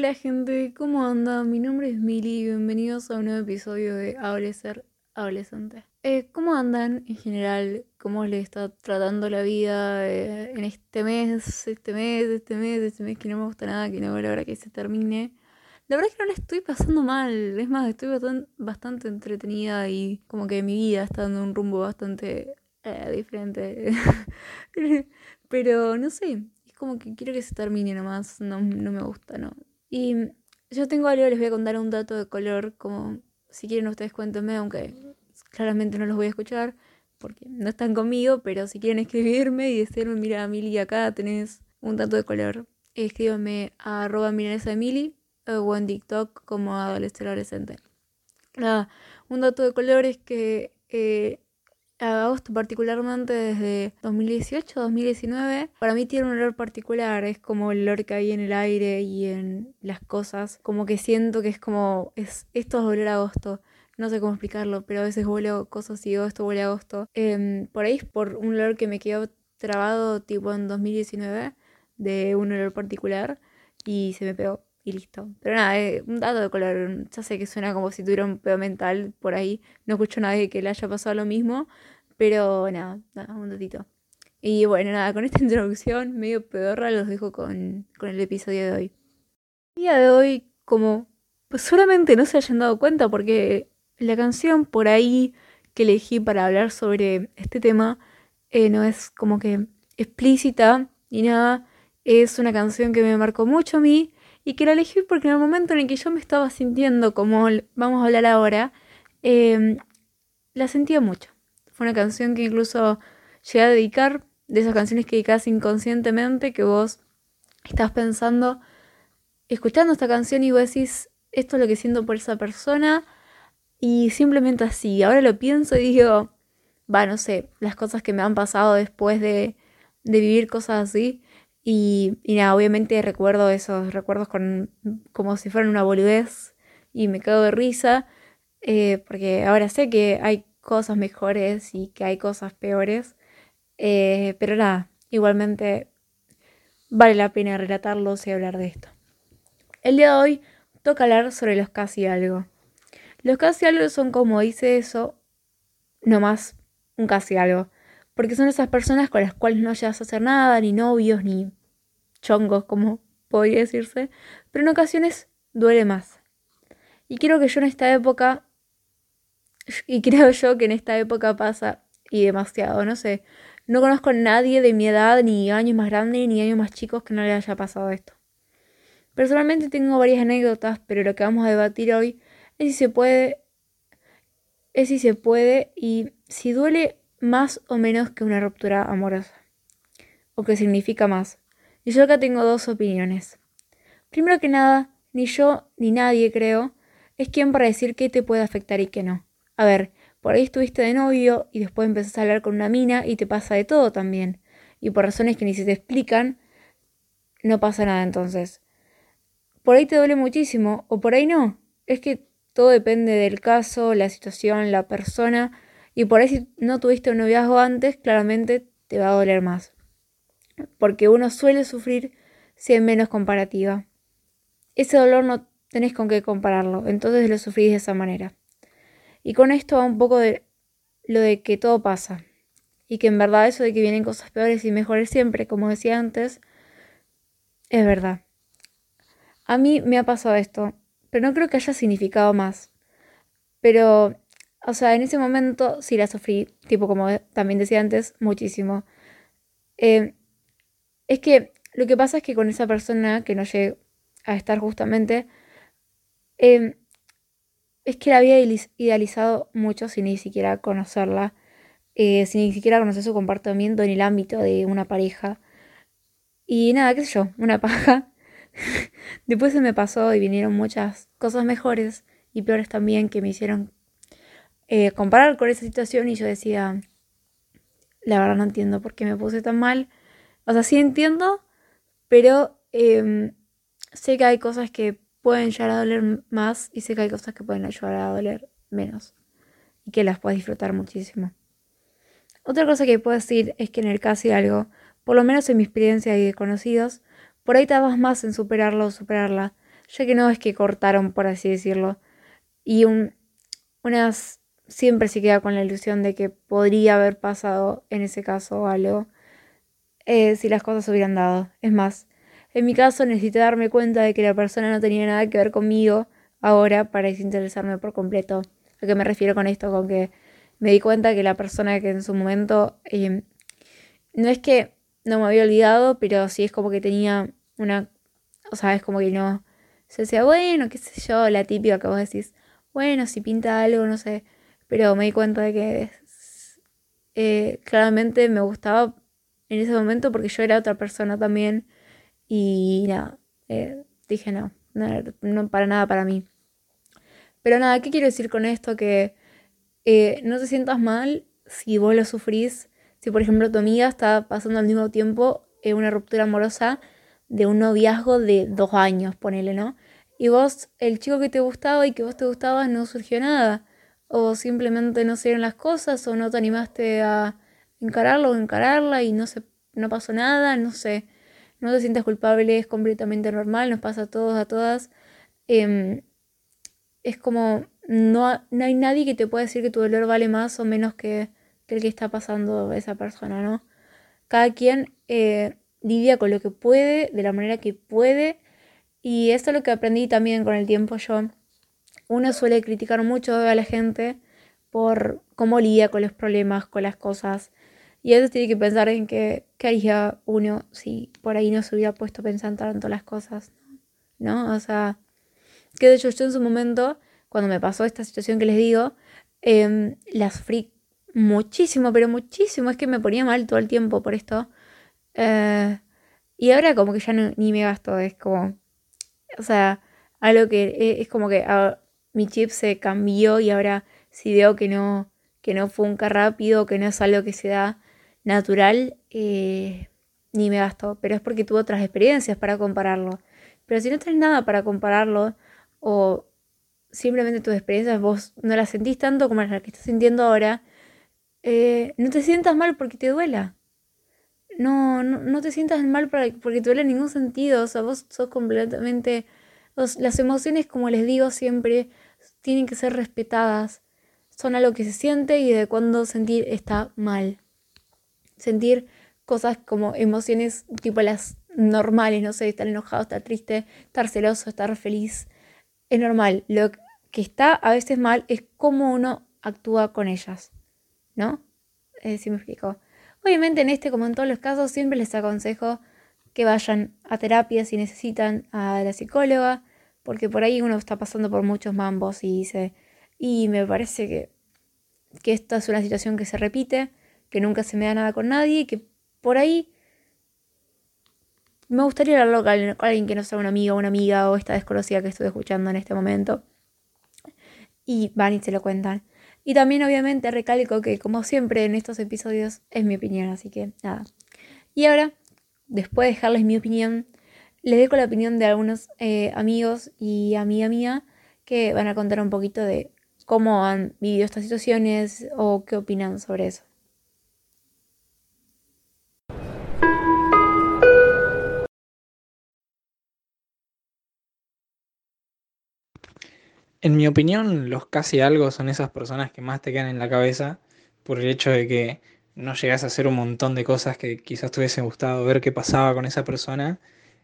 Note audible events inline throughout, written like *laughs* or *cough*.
Hola gente, ¿cómo andan? Mi nombre es Mili y bienvenidos a un nuevo episodio de Adolecer Adolescente. Eh, ¿Cómo andan en general? ¿Cómo les está tratando la vida eh, en este mes, este mes, este mes, este mes que no me gusta nada, que no veo la hora que se termine? La verdad es que no la estoy pasando mal, es más, estoy bastante, bastante entretenida y como que mi vida está dando un rumbo bastante eh, diferente. *laughs* Pero no sé, es como que quiero que se termine nomás, no, no me gusta, ¿no? Y yo tengo algo, les voy a contar un dato de color, como si quieren ustedes cuéntenme, aunque claramente no los voy a escuchar porque no están conmigo, pero si quieren escribirme y decirme, mira, Mili, acá tenés un dato de color, escríbanme a arroba o en TikTok como adolescente adolescente. Nada, un dato de color es que eh, agosto particularmente desde 2018, 2019, para mí tiene un olor particular, es como el olor que hay en el aire y en las cosas, como que siento que es como, es, esto es olor a agosto, no sé cómo explicarlo, pero a veces huele cosas y digo, esto huele a agosto. Em, por ahí es por un olor que me quedó trabado tipo en 2019 de un olor particular y se me pegó listo. Pero nada, eh, un dato de color. Ya sé que suena como si tuviera un pedo mental por ahí. No escucho a nadie que le haya pasado lo mismo. Pero nada, nada, un datito. Y bueno, nada, con esta *laughs* introducción medio pedorra los dejo con, con el episodio de hoy. El día de hoy, como pues solamente no se hayan dado cuenta porque la canción por ahí que elegí para hablar sobre este tema eh, no es como que explícita ni nada. Es una canción que me marcó mucho a mí y que la elegí porque en el momento en el que yo me estaba sintiendo como vamos a hablar ahora, eh, la sentía mucho. Fue una canción que incluso llegué a dedicar, de esas canciones que dedicas inconscientemente, que vos estás pensando, escuchando esta canción y vos decís, esto es lo que siento por esa persona, y simplemente así. Ahora lo pienso y digo, va, no sé, las cosas que me han pasado después de, de vivir cosas así. Y, nada, obviamente recuerdo esos recuerdos como si fueran una boludez y me cago de risa, eh, porque ahora sé que hay cosas mejores y que hay cosas peores. Eh, pero nada, igualmente vale la pena relatarlos y hablar de esto. El día de hoy toca hablar sobre los casi algo. Los casi algo son como dice eso, no más un casi algo. Porque son esas personas con las cuales no llegas a hacer nada, ni novios, ni chongos, como podría decirse. Pero en ocasiones duele más. Y quiero que yo en esta época y creo yo que en esta época pasa y demasiado, no sé. No conozco a nadie de mi edad, ni años más grandes, ni años más chicos que no le haya pasado esto. Personalmente tengo varias anécdotas, pero lo que vamos a debatir hoy es si se puede, es si se puede y si duele más o menos que una ruptura amorosa. O que significa más. Y yo acá tengo dos opiniones. Primero que nada, ni yo ni nadie creo es quien para decir qué te puede afectar y qué no. A ver, por ahí estuviste de novio y después empezás a hablar con una mina y te pasa de todo también. Y por razones que ni se te explican, no pasa nada entonces. Por ahí te duele muchísimo o por ahí no. Es que todo depende del caso, la situación, la persona. Y por ahí si no tuviste un noviazgo antes, claramente te va a doler más. Porque uno suele sufrir si hay menos comparativa. Ese dolor no tenés con qué compararlo, entonces lo sufrís de esa manera. Y con esto va un poco de lo de que todo pasa. Y que en verdad eso de que vienen cosas peores y mejores siempre, como decía antes, es verdad. A mí me ha pasado esto, pero no creo que haya significado más. Pero, o sea, en ese momento sí la sufrí, tipo como también decía antes, muchísimo. Eh, es que lo que pasa es que con esa persona que no llegué a estar justamente, eh, es que la había idealizado mucho sin ni siquiera conocerla, eh, sin ni siquiera conocer su comportamiento en el ámbito de una pareja. Y nada, qué sé yo, una paja. *laughs* Después se me pasó y vinieron muchas cosas mejores y peores también que me hicieron eh, comparar con esa situación y yo decía, la verdad no entiendo por qué me puse tan mal. O sea, sí entiendo, pero em, sé que hay cosas que pueden llegar a doler más y sé que hay cosas que pueden ayudar a doler menos y que las puedes disfrutar muchísimo. Otra cosa que puedo decir es que en el caso de algo, por lo menos en mi experiencia y de conocidos, por ahí vas más en superarlo o superarla, ya que no es que cortaron, por así decirlo. Y un, unas siempre se queda con la ilusión de que podría haber pasado en ese caso algo eh, si las cosas hubieran dado. Es más, en mi caso necesité darme cuenta de que la persona no tenía nada que ver conmigo ahora para desinteresarme por completo. ¿A qué me refiero con esto? Con que me di cuenta que la persona que en su momento eh, no es que no me había olvidado, pero sí es como que tenía una, o sea, es como que no, se decía, bueno, qué sé yo, la típica que vos decís, bueno, si pinta algo, no sé, pero me di cuenta de que eh, claramente me gustaba en ese momento porque yo era otra persona también y nada, eh, dije no, no, para nada para mí. Pero nada, ¿qué quiero decir con esto? Que eh, no te sientas mal si vos lo sufrís si, por ejemplo, tu amiga está pasando al mismo tiempo en una ruptura amorosa de un noviazgo de dos años, ponele, ¿no? Y vos, el chico que te gustaba y que vos te gustabas, no surgió nada. O simplemente no se dieron las cosas, o no te animaste a encararlo o encararla y no, se, no pasó nada, no sé. No te sientes culpable, es completamente normal, nos pasa a todos, a todas. Em, es como, no, no hay nadie que te pueda decir que tu dolor vale más o menos que que el que está pasando esa persona, ¿no? Cada quien eh, lidia con lo que puede, de la manera que puede, y eso es lo que aprendí también con el tiempo yo. Uno suele criticar mucho a la gente por cómo lidia con los problemas, con las cosas. Y a veces tiene que pensar en qué, qué haría uno si por ahí no se hubiera puesto a pensar tanto las cosas. ¿No? O sea, que de hecho yo en su momento, cuando me pasó esta situación que les digo, eh, las freak muchísimo, pero muchísimo. Es que me ponía mal todo el tiempo por esto. Eh, y ahora como que ya ni me gasto, es como, o sea, algo que e, es, como que ah, mi chip se cambió y ahora si veo que no, que no funca rápido, que no es algo que se da natural, eh, ni me gasto. Pero es porque tuve otras experiencias para compararlo. Pero si no tenés nada para compararlo, o simplemente tus experiencias vos no las sentís tanto como las que estás sintiendo ahora, eh, no te sientas mal porque te duela. No, no, te sientas mal porque te duele en ningún sentido. O sea, vos sos completamente... las emociones, como les digo siempre, tienen que ser respetadas. Son algo que se siente y de cuando sentir está mal. Sentir cosas como emociones tipo las normales, no sé, estar enojado, estar triste, estar celoso, estar feliz. Es normal. Lo que está a veces mal es cómo uno actúa con ellas. ¿no? Eh, si me explico. Obviamente en este, como en todos los casos, siempre les aconsejo que vayan a terapia si necesitan a la psicóloga, porque por ahí uno está pasando por muchos mambos y dice, y me parece que, que esta es una situación que se repite, que nunca se me da nada con nadie, que por ahí me gustaría hablarlo con alguien que no sea una amiga o una amiga o esta desconocida que estoy escuchando en este momento. Y van y se lo cuentan. Y también obviamente recalco que como siempre en estos episodios es mi opinión, así que nada. Y ahora, después de dejarles mi opinión, les dejo la opinión de algunos eh, amigos y amiga mía que van a contar un poquito de cómo han vivido estas situaciones o qué opinan sobre eso. En mi opinión, los casi algo son esas personas que más te quedan en la cabeza por el hecho de que no llegas a hacer un montón de cosas que quizás te hubiese gustado ver qué pasaba con esa persona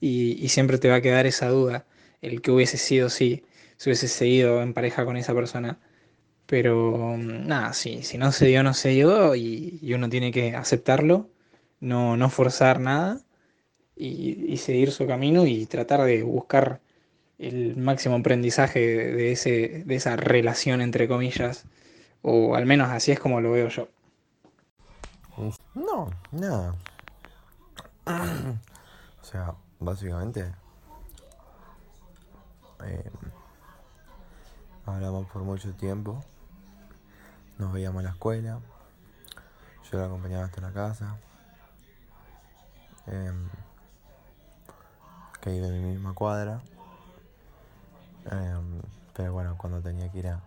y, siempre te va a quedar esa duda, el que hubiese sido si, si hubiese seguido en pareja con esa persona. Pero nada, sí, si no se dio, no se dio y, uno tiene que aceptarlo, no, no forzar nada y, y seguir su camino y tratar de buscar el máximo aprendizaje de, ese, de esa relación, entre comillas, o al menos así es como lo veo yo. No, nada. o sea, básicamente eh, hablamos por mucho tiempo, nos veíamos en la escuela, yo la acompañaba hasta la casa, eh, que iba en mi misma cuadra. Em, pero bueno, cuando tenía que ir a,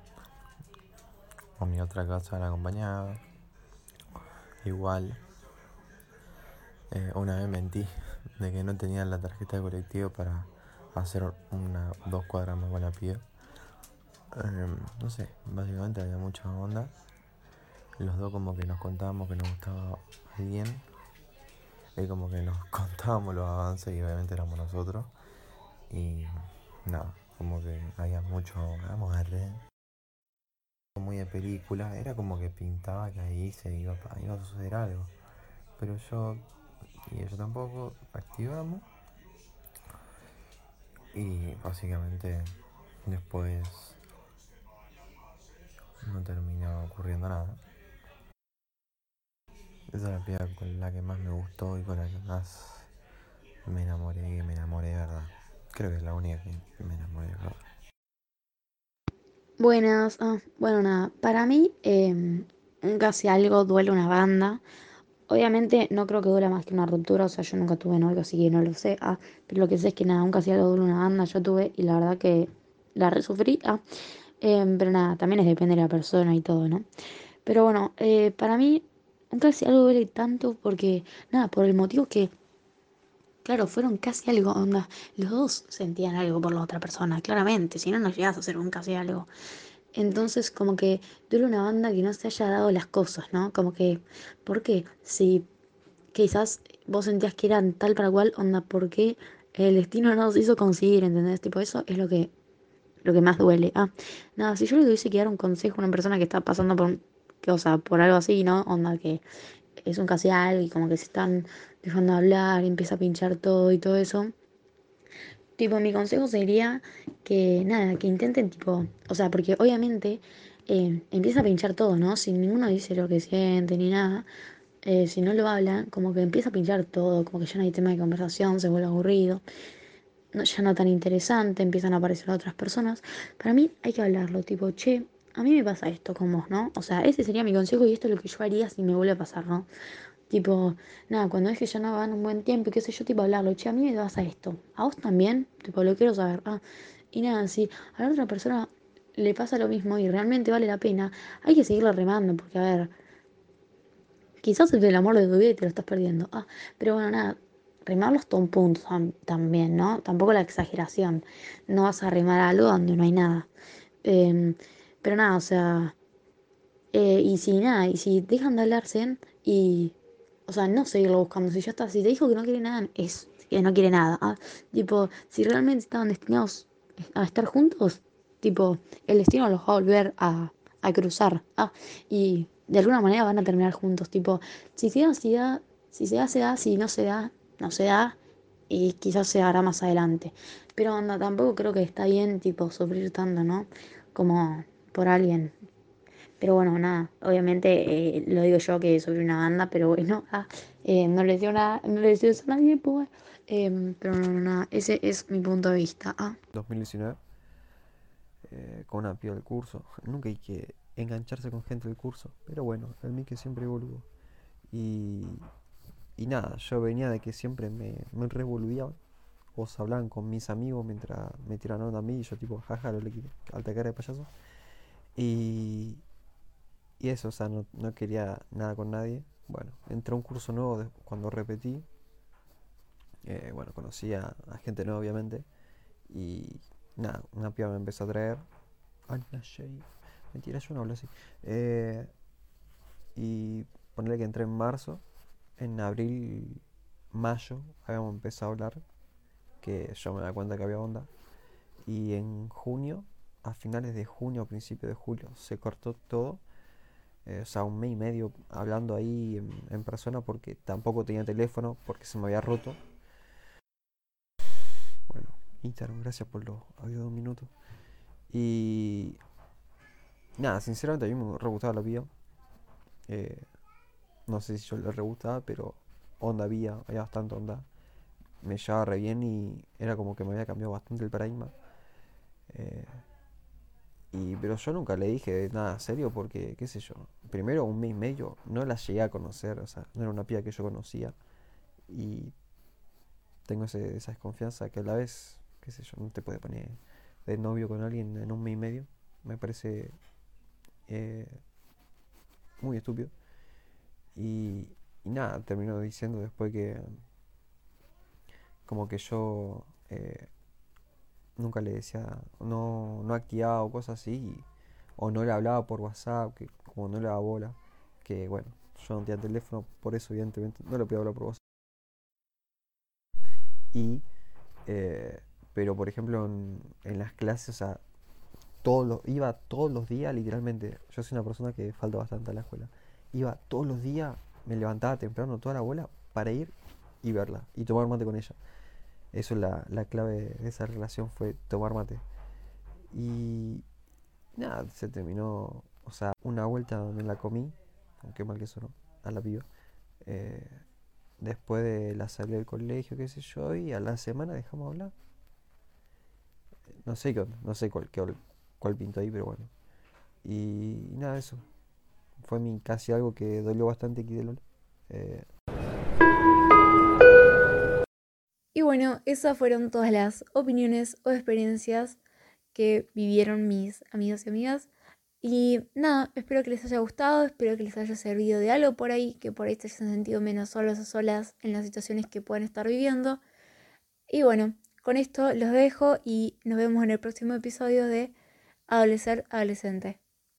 mi otra casa la acompañaba. Igual, eh, una vez mentí de que no tenía la tarjeta de colectivo para hacer una, dos cuadras más con la piba. Em, no sé, básicamente había mucha onda. Los dos como que nos contábamos que nos gustaba bien. Y como que nos *laughs* contábamos los avances y obviamente éramos nosotros. Y nada, como que había mucho amarre. Muy de película, era como que pintaba que ahí se iba, iba a suceder algo. Pero yo y ella tampoco activamos. Y básicamente después no terminó ocurriendo nada. Esa es la piba con la que más me gustó y con la que más me enamoré me enamoré verdad. Creo que es la única que me enamoré verdad. Buenas, ah, bueno nada, para mí eh, casi algo duele una banda. Obviamente no creo que duele más que una ruptura, o sea, yo nunca tuve novio, así que no lo sé. Ah, pero lo que sé es que nada, nunca casi algo duele una banda, yo tuve y la verdad que la resufrí. Ah, em, pero nada, también es depende de la persona y todo, ¿no? Pero bueno, eh, para mí nunca casi algo duele tanto porque, nada, por el motivo que Claro, fueron casi algo, onda. Los dos sentían algo por la otra persona, claramente. Si no, no llegas a hacer un casi algo. Entonces, como que duele una banda que no se haya dado las cosas, ¿no? Como que, ¿por qué? Si quizás vos sentías que eran tal para cual, onda, ¿por qué el destino no nos hizo conseguir, ¿entendés? Tipo, eso es lo que, lo que más duele. Ah, nada, si yo le tuviese que dar un consejo a una persona que está pasando por, que, o sea, por algo así, ¿no? Onda, que es un casi algo y como que se están dejando hablar y empieza a pinchar todo y todo eso. Tipo, mi consejo sería que nada, que intenten tipo, o sea, porque obviamente eh, empieza a pinchar todo, ¿no? Si ninguno dice lo que siente ni nada, eh, si no lo hablan, como que empieza a pinchar todo, como que ya no hay tema de conversación, se vuelve aburrido, no, ya no tan interesante, empiezan a aparecer otras personas. Para mí hay que hablarlo, tipo, che, a mí me pasa esto con vos, ¿no? O sea, ese sería mi consejo y esto es lo que yo haría si me vuelve a pasar, ¿no? Tipo, nada, cuando es que ya no van un buen tiempo y qué sé yo, tipo hablarlo, che, a mí me pasa esto, a vos también, tipo, lo quiero saber. Ah, y nada, si a la otra persona le pasa lo mismo y realmente vale la pena, hay que seguirlo remando, porque a ver, quizás el amor de tu vida y te lo estás perdiendo. Ah, pero bueno, nada, remarlo hasta un punto también, ¿no? Tampoco la exageración. No vas a remar algo donde no hay nada. Em, pero nada, o sea, eh, y si nada, y si dejan de hablarse y o sea, no seguirlo buscando. Si ya está, si te dijo que no quiere nada, es que no quiere nada. ¿ah? Tipo, si realmente estaban destinados a estar juntos, tipo, el destino los va a volver a, a cruzar. ¿ah? Y de alguna manera van a terminar juntos. Tipo, si se da, si, da, si se da, se da, si no se da, no se da. Y quizás se hará más adelante. Pero anda, tampoco creo que está bien, tipo, sufrir tanto, ¿no? Como por alguien pero bueno, nada, obviamente eh, lo digo yo que soy una banda, pero bueno, *laughs* ah, eh, no le dio nada, no le deseo eso a nadie, pues. Eh, pero no, nada, ese es mi punto de vista. Ah. 2019, con una piba del curso. Nunca hay que engancharse con gente del curso, pero bueno, el mí que siempre volvió. Y, y nada, yo venía de que siempre me, me revolvían. O se hablaban con mis amigos mientras me tiraron a mí y yo tipo, jaja, lo le alta cara de payaso. Y, y eso, o sea, no, quería nada con nadie. Bueno, entré a un curso nuevo cuando repetí. Eh, bueno, conocí a, gente nueva, obviamente. Y nada, una piba me empezó a traer. Anna Shay. Mentira, yo no hablo así. Eh, y ponerle que entré en marzo. En abril, mayo, habíamos empezado a hablar. Que yo me da cuenta que había onda. Y en junio, a finales de junio, a principios de julio, se cortó todo eh, o sea, un mes y medio hablando ahí en, persona porque tampoco tenía teléfono porque se me había roto. Bueno, Instagram, gracias por los audios de un minuto. Y nada, sinceramente a mí me re gustaba la vida. Eh, no sé si yo le re gustaba, pero onda había, había bastante onda. Me llevaba re bien y era como que me había cambiado bastante el paradigma. Eh, y, pero yo nunca le dije nada serio porque, qué sé yo, primero un mes y medio no la llegué a conocer, o sea, no era una piba que yo conocía. Y tengo ese, esa desconfianza que a la vez, qué sé yo, no te puede poner de novio con alguien en un mes y medio. Me parece eh, muy estúpido. Y, nada, terminó diciendo después que como que yo eh, nunca le decía, no, no activaba o cosas así, o no le hablaba por WhatsApp, que como no le daba bola, que bueno, yo no tenía teléfono, por eso evidentemente no le podía hablar por WhatsApp. Y, eh, pero por ejemplo en, en las clases, o sea, todos los, iba todos los días, literalmente. Yo soy una persona que falta bastante a la escuela. Iba todos los días, me levantaba temprano toda la bola para ir y verla y tomar mate con ella. Eso es la, la clave de esa relación, fue tomar mate. Y nada, se terminó, o sea, una vuelta me la comí, aunque mal que eso no, a la piba. Eh, después de la salida del colegio, qué sé yo, y a la semana dejamos hablar. No sé qué no sé cuál, qué, cuál pintó ahí, pero bueno. Y, y nada, eso. Fue mi, casi algo que dolió bastante aquí de LOL. Eh, Y bueno, esas fueron todas las opiniones o experiencias que vivieron mis amigos y amigas. Y nada, espero que les haya gustado, espero que les haya servido de algo por ahí, que por ahí se hayan sentido menos solos o solas en las situaciones que pueden estar viviendo. Y bueno, con esto los dejo y nos vemos en el próximo episodio de Adolecer Adolescente.